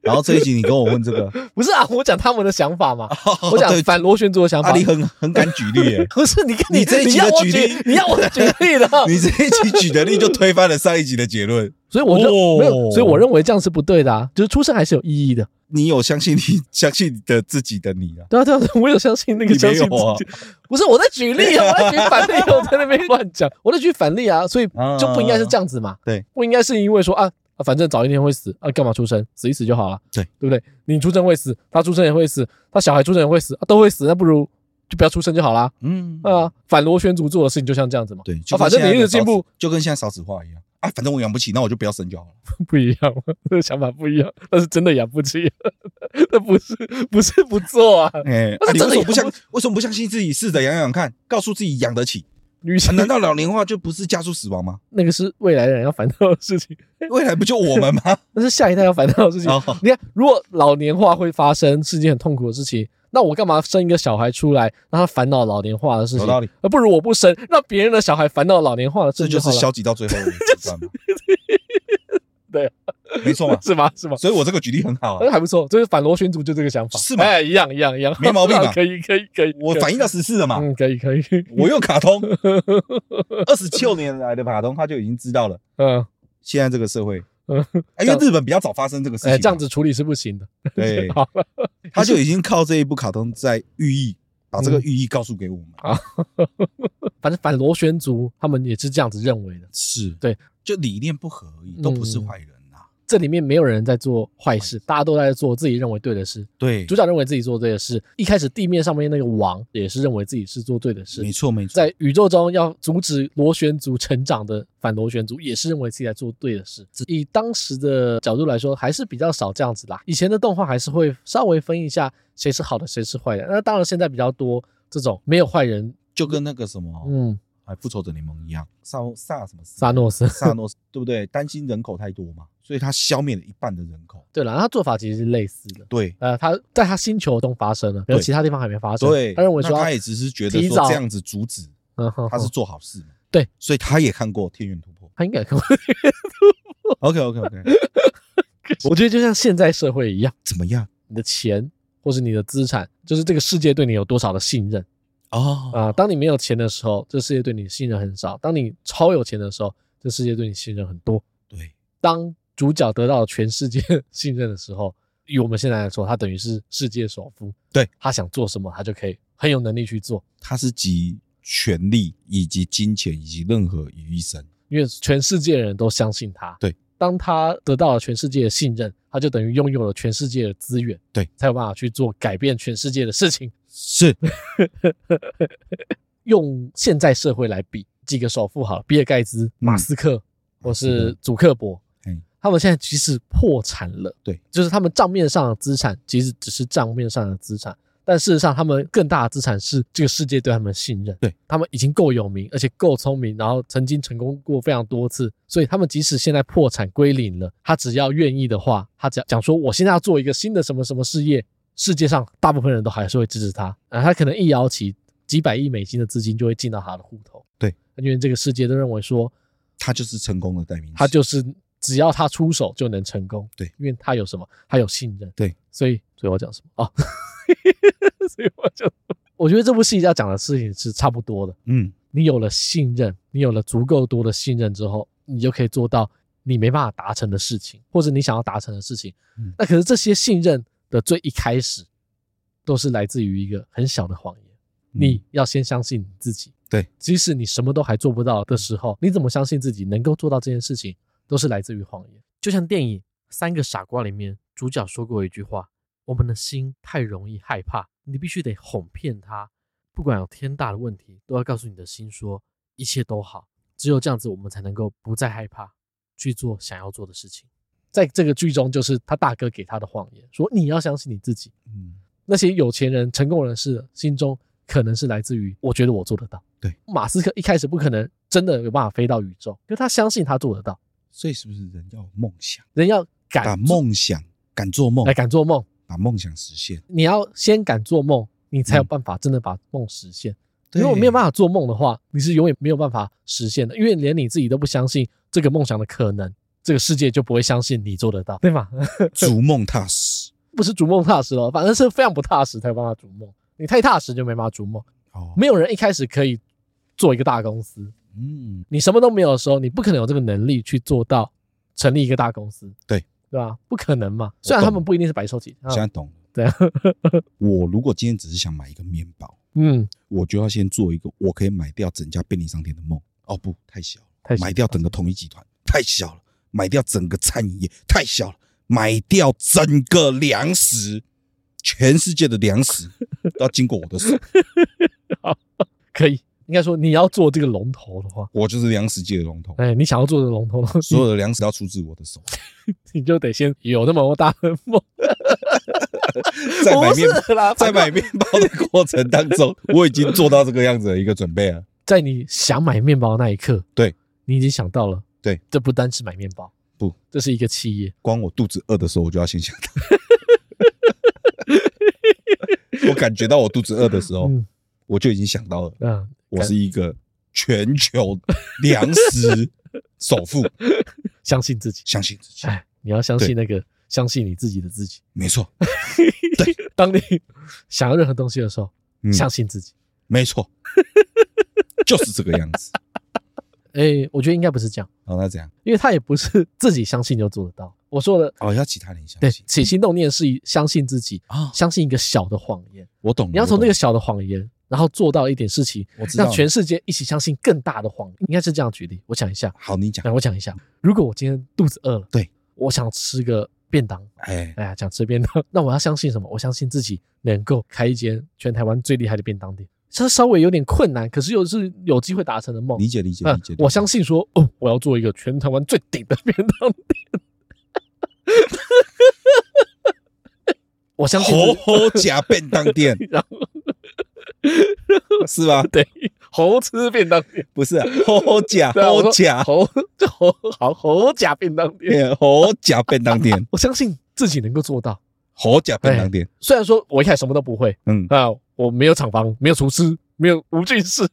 然后这一集你跟我问这个，不是啊？我讲他们的想法嘛，我讲反螺旋族的想法。你很很敢举例耶？不是，你看你这一集的举例，你要我举例的，你这一集举的例就推翻了上一集的结论。所以我就没有，所以我认为这样是不对的啊，就是出生还是有意义的。你有相信你相信的自己的你啊？对啊对啊，我有相信那个相信自己。不是我在举例啊，我在举反例，我在那边乱讲，我在举反例啊，所以 就不应该是这样子嘛。对，不应该是因为说啊，反正早一天会死啊，干嘛出生？死一死就好了。对，对不对？你出生会死，他出生也会死，他小孩出生也会死，都会死，那不如就不要出生就好啦。嗯啊，反螺旋族做的事情就像这样子嘛。对，反正你一直进步，就跟现在少子化一样。啊，反正我养不起，那我就不要生就好了。不一样，这个想法不一样。但是真的养不起，那不是不是不做啊。哎，你为什么不相？为什么不相信自己？试着养养看，告诉自己养得起。女生难道老年化就不是加速死亡吗？那个是未来的人要烦恼的事情。未来不就我们吗？那是下一代要烦恼的事情。你看，如果老年化会发生，是件很痛苦的事情。那我干嘛生一个小孩出来，让他烦恼老年化的事情？有道理。而不如我不生，让别人的小孩烦恼老年化的事情。这就是消极到最后的阶段嘛。对，没错嘛，是吗？是吗？所以我这个举例很好啊，还不错。就是反螺旋族就这个想法，是吗？哎，一样一样一样，没毛病吧？可以可以可以，我反映到时事了嘛？嗯，可以可以。我用卡通，二十七年来的卡通，他就已经知道了。嗯，现在这个社会。嗯，因为日本比较早发生这个事情，这样子处理是不行的。对，他就已经靠这一部卡通在寓意，把这个寓意告诉给我们啊。反正反螺旋族他们也是这样子认为的。是对，就理念不合而已，都不是坏人呐。这里面没有人在做坏事，大家都在做自己认为对的事。对，主角认为自己做对的事。一开始地面上面那个王也是认为自己是做对的事。没错没错，在宇宙中要阻止螺旋族成长的反螺旋族也是认为自己在做对的事。以当时的角度来说，还是比较少这样子啦。以前的动画还是会稍微分一下谁是好的，谁是坏的。那当然现在比较多这种没有坏人，就跟那个什么，嗯。复仇者联盟一样，萨萨什么萨诺斯，萨诺斯对不对？担心人口太多嘛，所以他消灭了一半的人口。对了，他做法其实是类似的。对，呃，他在他星球中发生了，可是其他地方还没发生。对，他认为说他也只是觉得说这样子阻止，他是做好事嘛。对，所以他也看过《天元突破》，他应该看过《天元突破》。OK OK OK，我觉得就像现在社会一样，怎么样？你的钱或是你的资产，就是这个世界对你有多少的信任。哦啊！当你没有钱的时候，这世界对你信任很少；当你超有钱的时候，这世界对你信任很多。对，当主角得到全世界 信任的时候，以我们现在来说，他等于是世界首富。对，他想做什么，他就可以很有能力去做。他是集权力以及金钱以及任何于一身，因为全世界人都相信他。对，当他得到了全世界的信任，他就等于拥有了全世界的资源。对，才有办法去做改变全世界的事情。是，用现在社会来比，几个首富好了，比尔盖茨、马斯克、嗯、或是祖克伯，嗯，他们现在即使破产了，对，就是他们账面上的资产其实只是账面上的资产，但事实上他们更大的资产是这个世界对他们的信任，对，他们已经够有名，而且够聪明，然后曾经成功过非常多次，所以他们即使现在破产归零了，他只要愿意的话，他只要讲说我现在要做一个新的什么什么事业。世界上大部分人都还是会支持他，啊，他可能一摇起，几百亿美金的资金就会进到他的户头。对，因为这个世界都认为说，他就是成功的代名词，他就是只要他出手就能成功。对，因为他有什么？他有信任。对，所以，所以我讲什么？啊，所以我就，我觉得这部戏要讲的事情是差不多的。嗯，你有了信任，你有了足够多的信任之后，你就可以做到你没办法达成的事情，或者你想要达成的事情。嗯，那可是这些信任。的最一开始，都是来自于一个很小的谎言。你要先相信你自己。对，即使你什么都还做不到的时候，你怎么相信自己能够做到这件事情，都是来自于谎言。就像电影《三个傻瓜》里面，主角说过一句话：“我们的心太容易害怕，你必须得哄骗他，不管有天大的问题，都要告诉你的心说一切都好。只有这样子，我们才能够不再害怕，去做想要做的事情。”在这个剧中，就是他大哥给他的谎言，说你要相信你自己。嗯，那些有钱人、成功人士心中可能是来自于，我觉得我做得到。对，马斯克一开始不可能真的有办法飞到宇宙，因为他相信他做得到。所以是不是人要有梦想？人要敢把梦想敢做梦，来敢做梦，把梦想实现。你要先敢做梦，你才有办法真的把梦实现。如果没有办法做梦的话，你是永远没有办法实现的，因为连你自己都不相信这个梦想的可能。这个世界就不会相信你做得到，对吗？逐梦踏实，不是逐梦踏实哦，反正是非常不踏实才有办法逐梦。你太踏实就没办法逐梦。哦，没有人一开始可以做一个大公司。嗯，你什么都没有的时候，你不可能有这个能力去做到成立一个大公司。对，对吧？不可能嘛。虽然他们不一定是白手起家。现在懂了。对啊。我如果今天只是想买一个面包，嗯，我就要先做一个我可以买掉整家便利商店的梦。哦，不，太小了。太小了。买掉整个统一集团，太小了。买掉整个餐饮业太小了，买掉整个粮食，全世界的粮食 都要经过我的手。好，可以，应该说你要做这个龙头的话，我就是粮食界的龙头。哎，你想要做这个龙头，所有的粮食要出自我的手，你就得先有那么大的梦。在买面，在买面包的过程当中，我已经做到这个样子的一个准备了。在你想买面包的那一刻，对，你已经想到了。对，这不单是买面包，不，这是一个企业。光我肚子饿的时候，我就要先想到。我感觉到我肚子饿的时候，嗯、我就已经想到了。嗯，我是一个全球粮食首富，相信自己，相信自己。哎，你要相信那个，相信你自己的自己。没错。对，当你想要任何东西的时候，嗯、相信自己。没错，就是这个样子。哎、欸，我觉得应该不是这样。哦，那这样，因为他也不是自己相信就做得到。我说的哦，要其他人相信。对，起心动念是相信自己啊，哦、相信一个小的谎言。我懂。你要从那个小的谎言，然后做到一点事情，我知道让全世界一起相信更大的谎言。应该是这样举例。我讲一下。好，你讲。那我讲一下。如果我今天肚子饿了，对，我想吃个便当，哎哎呀，想吃便当，那我要相信什么？我相信自己能够开一间全台湾最厉害的便当店。这稍微有点困难，可是又是有机会达成的梦。理解理解理解。我相信说，哦，我要做一个全台湾最顶的便当店。我相信猴猴夹便当店，然后 是吧？对，猴吃便当店不是猴猴夹猴夹猴就猴好猴夹便当店，猴夹便当店。我相信自己能够做到猴夹便当店。虽然说我一开始什么都不会，嗯。啊。我没有厂房，没有厨师，没有无菌室，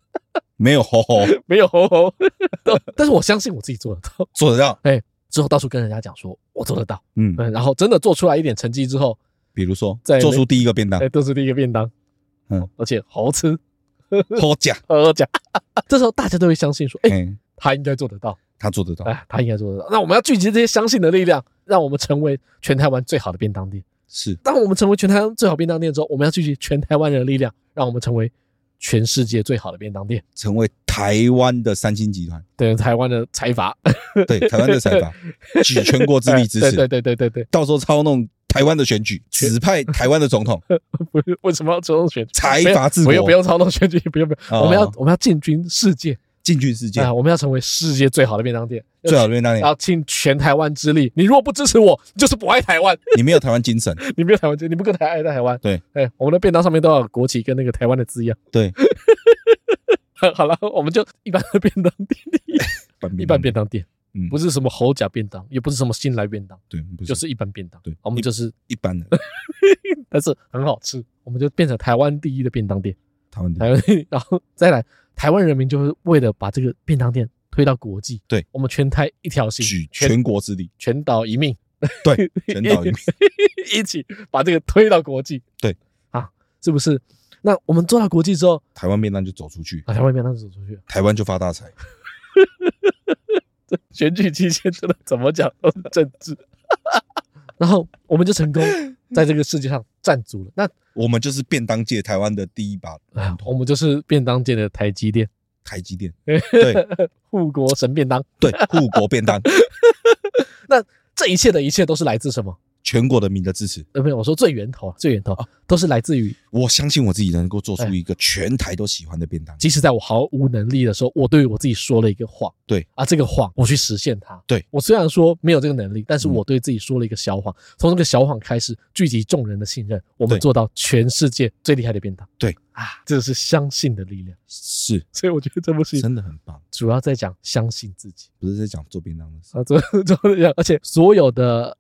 没有吼吼，没有吼吼，但是我相信我自己做得到，做得到。哎，之后到处跟人家讲说，我做得到，嗯，然后真的做出来一点成绩之后，比如说做出第一个便当，哎，做出第一个便当，嗯，而且好吃，好假，好假，这时候大家都会相信说，哎，他应该做得到，他做得到，哎，他应该做得到。那我们要聚集这些相信的力量，让我们成为全台湾最好的便当店。是，当我们成为全台湾最好便当店之后，我们要聚集全台湾人的力量，让我们成为全世界最好的便当店，成为台湾的三星集团，对，台湾的财阀，对，台湾的财阀，举全国之力支持，对对对对对，到时候操弄台湾的选举，指派台湾的总统，不是为什么要操弄选举？财阀治国，不用不用操弄选举，不用不用，我们要我们要进军世界。进军世界啊！我们要成为世界最好的便当店，最好的便当店，要尽全台湾之力。你如果不支持我，你就是不爱台湾，你没有台湾精神，你没有台湾精神，你不跟台爱在台湾。对，哎，我们的便当上面都要有国旗跟那个台湾的字样。对，好了，我们就一般的便当店，一般便当店，嗯，不是什么猴甲便当，也不是什么新来便当，对，就是一般便当。对，我们就是一般的，但是很好吃，我们就变成台湾第一的便当店。台湾，台湾，然后再来。台湾人民就是为了把这个便当店推到国际，对，我们全台一条心，举全国之力，全岛一命，对，全岛一命，一起把这个推到国际，对，啊，是不是？那我们做到国际之后，台湾便当就走出去，啊台湾便当就走出去，台湾就发大财。这 选举期间真的怎么讲都是政治，然后我们就成功在这个世界上站住了。那我们就是便当界台湾的第一把，我们就是便当界的台积电，台积电，对，护国神便当，对，护国便当。那这一切的一切都是来自什么？全国人民的支持，呃，没有，我说最源头，最源头啊。都是来自于我相信我自己能够做出一个全台都喜欢的便当。即使在我毫无能力的时候，我对于我自己说了一个谎，对。啊，这个谎我去实现它。对，我虽然说没有这个能力，但是我对自己说了一个小谎，从这个小谎开始聚集众人的信任，我们做到全世界最厉害的便当。对。啊，这是相信的力量。是，所以我觉得这部戏真的很棒，主要在讲相信自己，不是在讲做便当的事。啊，做做这样，而且所有的。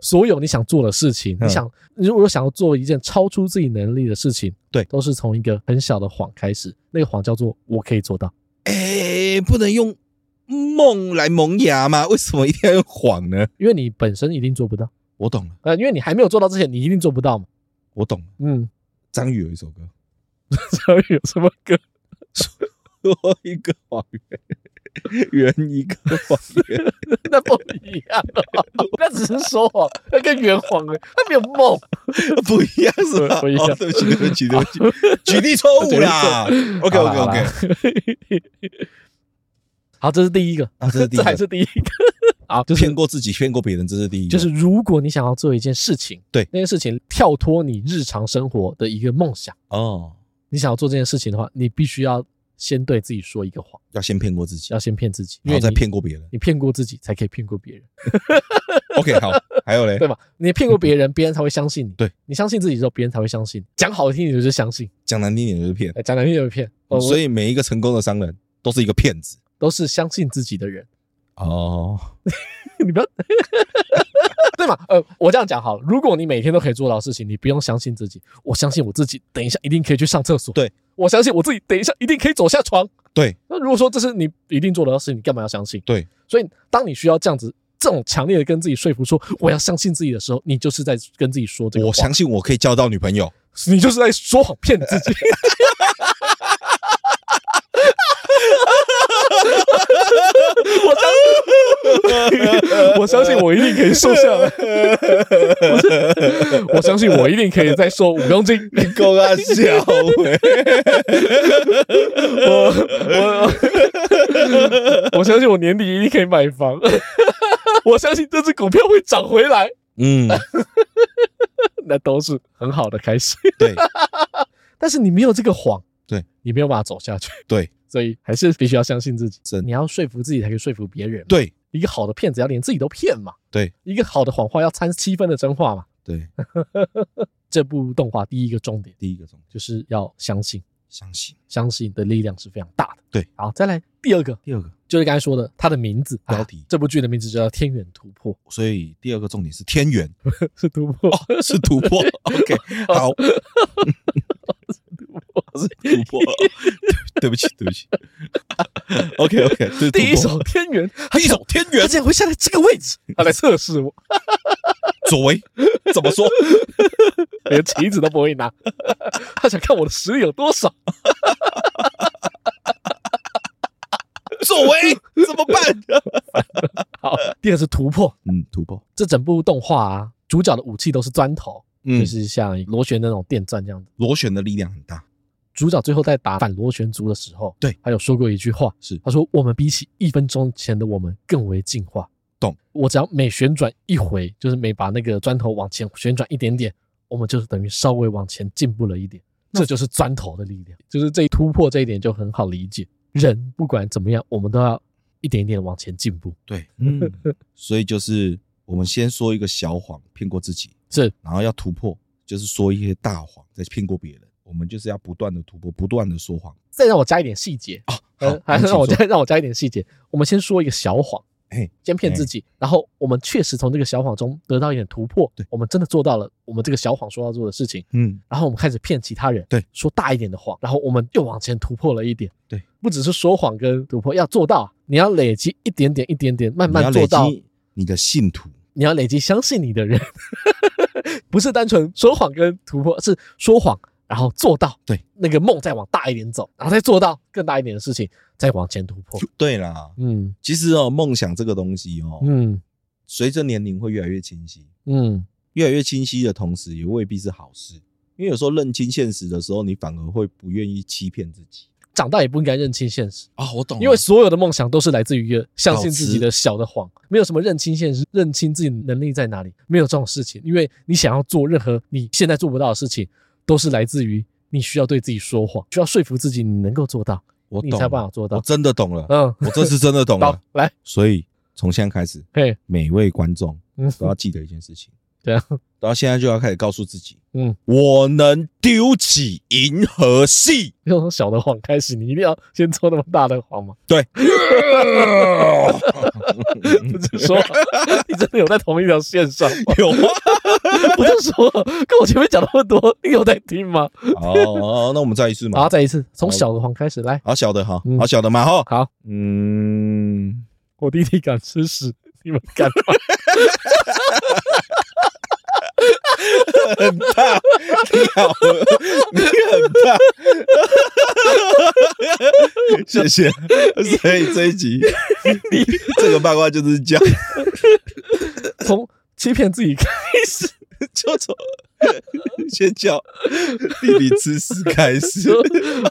所有你想做的事情，你想，如果想要做一件超出自己能力的事情，对，都是从一个很小的谎开始。那个谎叫做“我可以做到”。哎，不能用梦来萌芽吗？为什么一定要用谎呢？因为你本身一定做不到。我懂了。呃，因为你还没有做到之前，你一定做不到嘛。我懂了。嗯，张宇有一首歌，张宇有什么歌？说一个谎言。圆一个谎言，那不一样，那只是说谎，那跟圆谎哎，那没有梦，不一样是吧？不一样，对不起，对不起，对不起，举例错误啦。OK OK OK，好，这是第一个。啊，这是第一个，这还是第一个。啊，就是骗过自己，骗过别人，这是第一个。就是如果你想要做一件事情，对。那件事情跳脱你日常生活的一个梦想哦，你想要做这件事情的话，你必须要。先对自己说一个谎，要先骗过自己，要先骗自己，然后再骗过别人。你骗过自己，才可以骗过别人。OK，好，还有嘞，对吧？你骗过别人，别人才会相信你。对，你相信自己之后，别人才会相信。讲好听点就是相信，讲难听点就是骗。讲难听点就是骗。所以每一个成功的商人都是一个骗子，都是相信自己的人。哦，你不要。对嘛？呃，我这样讲好，如果你每天都可以做到事情，你不用相信自己。我相信我自己，等一下一定可以去上厕所。对，我相信我自己，等一下一定可以走下床。对，那如果说这是你一定做得到的事情，你干嘛要相信？对，所以当你需要这样子这种强烈的跟自己说服说我要相信自己的时候，你就是在跟自己说这个。我相信我可以交到女朋友，你就是在说谎骗自己。我相信，我相信我一定可以瘦下来。我相信我一定可以再瘦五公斤。你够搞笑！我我我相信我年底一定可以买房。我相信这只股票会涨回来。嗯，那都是很好的开始。对，但是你没有这个谎，对，你没有办法走下去。对，所以还是必须要相信自己。真，你要说服自己才可以说服别人。对，一个好的骗子要连自己都骗嘛。对，一个好的谎话要掺七分的真话嘛。对，这部动画第一个重点，第一个重点。就是要相信，相信，相信的力量是非常大的。对，好，再来第二个，第二个。就是刚才说的，它的名字。标题，这部剧的名字叫《天元突破》，所以第二个重点是天元，是突破，是突破。OK，好，是 突破，是突破。对不起，对不起。OK，OK，第一手天元，第一手天元，他竟然会下在这个位置，他来测试我。左为怎么说？连棋子都不会拿，他想看我的实力有多少。左为怎么办？好，第二是突破，嗯，突破。这整部动画啊，主角的武器都是砖头，嗯，就是像螺旋那种电钻这样子。螺旋的力量很大。主角最后在打反螺旋族的时候，对，他有说过一句话，是他说：“我们比起一分钟前的我们更为进化。”懂，我只要每旋转一回，就是每把那个砖头往前旋转一点点，我们就是等于稍微往前进步了一点。这就是砖头的力量，就是这一突破这一点就很好理解。人不管怎么样，我们都要一点一点往前进步。对，嗯，所以就是我们先说一个小谎骗过自己，是，然后要突破，就是说一些大谎再骗过别人。我们就是要不断的突破，不断的说谎。再让我加一点细节。啊，好，还让我再让我加一点细节。我们先说一个小谎。哎，先骗自己，然后我们确实从这个小谎中得到一点突破，对，我们真的做到了我们这个小谎说要做的事情，嗯，然后我们开始骗其他人，对，说大一点的谎，然后我们又往前突破了一点，对，不只是说谎跟突破，要做到，你要累积一点点一点点，慢慢做到。你的信徒，你要累积相信你的人，不是单纯说谎跟突破，是说谎。然后做到，对那个梦再往大一点走，然后再做到更大一点的事情，再往前突破。对啦，嗯，其实哦，梦想这个东西哦，嗯，随着年龄会越来越清晰，嗯，越来越清晰的同时，也未必是好事，因为有时候认清现实的时候，你反而会不愿意欺骗自己。长大也不应该认清现实。啊，我懂，因为所有的梦想都是来自于一个相信自己的小的谎，没有什么认清现实、认清自己能力在哪里，没有这种事情，因为你想要做任何你现在做不到的事情。都是来自于你需要对自己说谎，需要说服自己你能够做到，我懂，你才有办法做到。我真的懂了，嗯，我这次真的懂了。来，所以从现在开始，嘿，每位观众都要记得一件事情。对啊，然后现在就要开始告诉自己，嗯，我能丢起银河系。要从小的谎开始，你一定要先做那么大的谎吗？对。不是说 你真的有在同一条线上吗？有啊？不是说跟我前面讲那么多，你有在听吗？好，那我们再一次嘛。好，再一次，从小的谎开始来。好小的，好好小的嘛，哈。好，嗯，我弟弟敢吃屎，你们敢吗？很怕，你好，你很大，谢谢。所以这一集，这个八卦就是讲，从欺骗自己开始，就从先叫弟弟吃屎开始。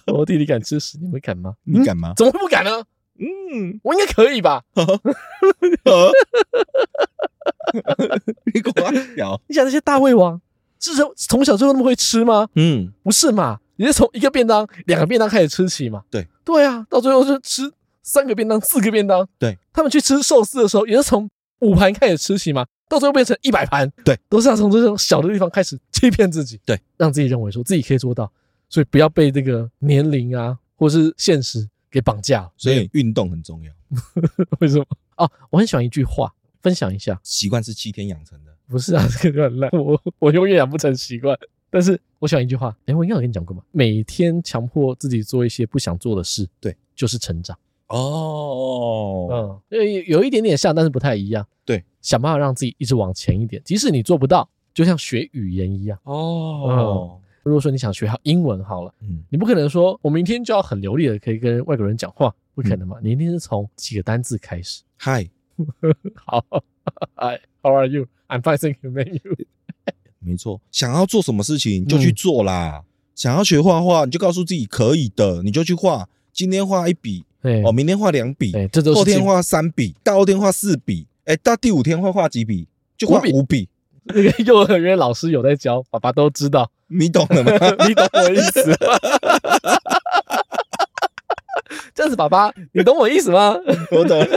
我弟弟敢吃屎，你们敢吗？你敢吗？怎么会不敢呢？嗯，我应该可以吧？你管小，你想那些大胃王是从从小就那么会吃吗？嗯，不是嘛？你是从一个便当、两个便当开始吃起嘛？对，对啊，到最后是吃三个便当、四个便当。对，他们去吃寿司的时候也是从五盘开始吃起嘛，到最后变成一百盘。对，都是要从这种小的地方开始欺骗自己，对，让自己认为说自己可以做到，所以不要被这个年龄啊或是现实给绑架。所以运动很重要。为什么？哦，我很喜欢一句话。分享一下，习惯是七天养成的，不是啊，这个就很烂，我我永远养不成习惯。但是我喜欢一句话，哎，我应该有跟你讲过吧？每天强迫自己做一些不想做的事，对，就是成长。哦，嗯，有有一点点像，但是不太一样。对，想办法让自己一直往前一点，即使你做不到，就像学语言一样。哦，如果说你想学好英文好了，嗯，你不可能说我明天就要很流利的可以跟外国人讲话，不可能嘛？你一定是从几个单字开始。Hi，。好，Hi，How are you? I'm fine, thank you. Man, you. 没错，想要做什么事情就去做啦。嗯、想要学画画，你就告诉自己可以的，你就去画。今天画一笔，对哦，明天画两笔，这后天画三笔，大后天画四笔，哎，到第五天会画几笔？就画五笔。那个幼儿园老师有在教，爸爸都知道。你懂了吗？你懂我意思吗？这样子，爸爸，你懂我意思吗？我懂了，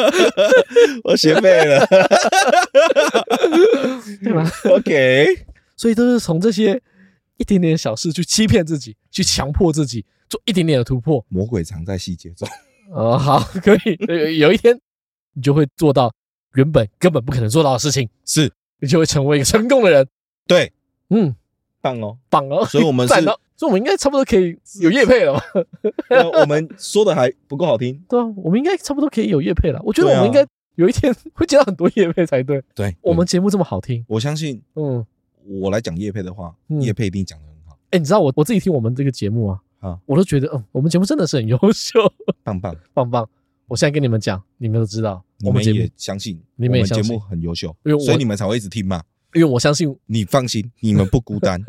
我学会了，对吗？OK，所以都是从这些一点点小事去欺骗自己，去强迫自己做一点点的突破。魔鬼藏在细节中。哦，好，可以。有一天，你就会做到原本根本不可能做到的事情，是你就会成为一个成功的人。对，嗯，棒哦，棒哦。所以我们是，所以我们应该差不多可以有叶配了吧？我们说的还不够好听。对啊，我们应该差不多可以有叶配了。我觉得我们应该有一天会接到很多叶配才对。对，我们节目这么好听，我相信。嗯，我来讲叶配的话，叶配一定讲的很好。哎，你知道我我自己听我们这个节目啊，啊，我都觉得，嗯，我们节目真的是很优秀，棒棒棒棒。我现在跟你们讲，你们都知道，你们也相信，你们节目很优秀，所以你们才会一直听嘛。因为我相信，你放心，你们不孤单，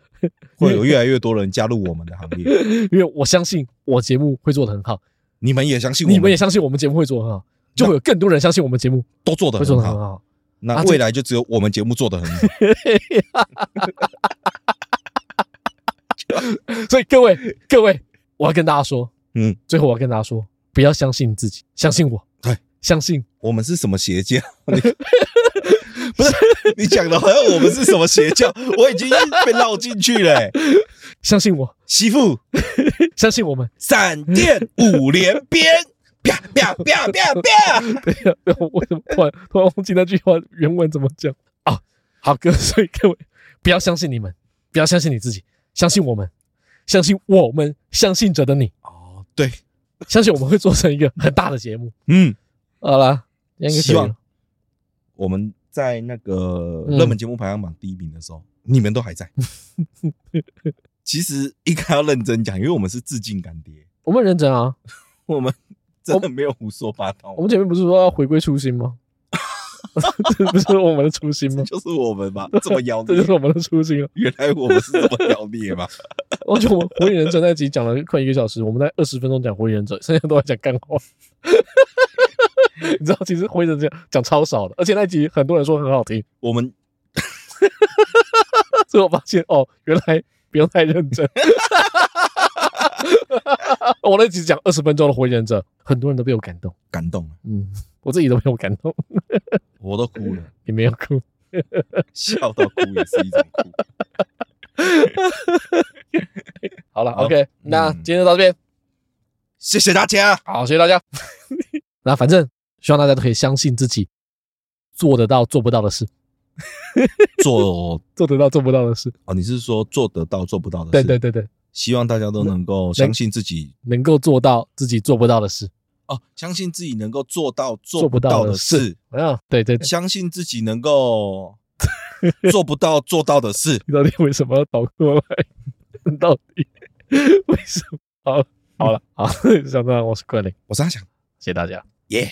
会有越来越多人加入我们的行列。因为我相信我节目会做得很好，你们也相信，你们也相信我们节目会做得很好，就会有更多人相信我们节目都做得很好。那未来就只有我们节目做得很好。所以各位各位，我要跟大家说，嗯，最后我要跟大家说。不要相信自己，相信我。对，相信我们是什么邪教？你不是你讲的，好像我们是什么邪教？我已经被绕进去了。相信我，媳妇，相信我们。闪电五连鞭，啪啪啪啪啪。等一下，我为什么突然突然忘记那句话原文怎么讲啊？好，各位，所以各位不要相信你们，不要相信你自己，相信我们，相信我们相信着的你。哦，对。相信我们会做成一个很大的节目。嗯，好了，希望我们在那个热门节目排行榜第一名的时候，你们都还在。其实应该要认真讲，因为我们是致敬干爹。我们认真啊，我们真的没有胡说八道。我们前面不是说要回归初心吗？这不是我们的初心吗？就是我们吧，这么妖孽，这就是我们的初心了。原来我们是这么妖孽吗？我觉得我们火影忍者那集讲了快一个小时，我们在二十分钟讲火影忍者，剩下都在讲干话。你知道，其实火影忍者讲超少的，而且那集很多人说很好听。我们最后发现哦，原来不用太认真。我那集讲二十分钟的火影忍者，很多人都被我感动，感动。嗯。我自己都被我感动，我都哭了，你没有哭，笑到哭也是一种哭。好了，OK，那今天就到这边，谢谢大家，好，谢谢大家。那反正希望大家都可以相信自己做得到做不到的事，做做得到做不到的事。哦，你是说做得到做不到的事？对对对对，希望大家都能够相信自己能够做到自己做不到的事。哦，相信自己能够做到做不到的事。啊，对对，相信自己能够 做不到做到的事。你到底为什么要倒过来？到底为什么？好，好了，好，小张，我是昆凌，我是阿翔，谢谢大家，耶。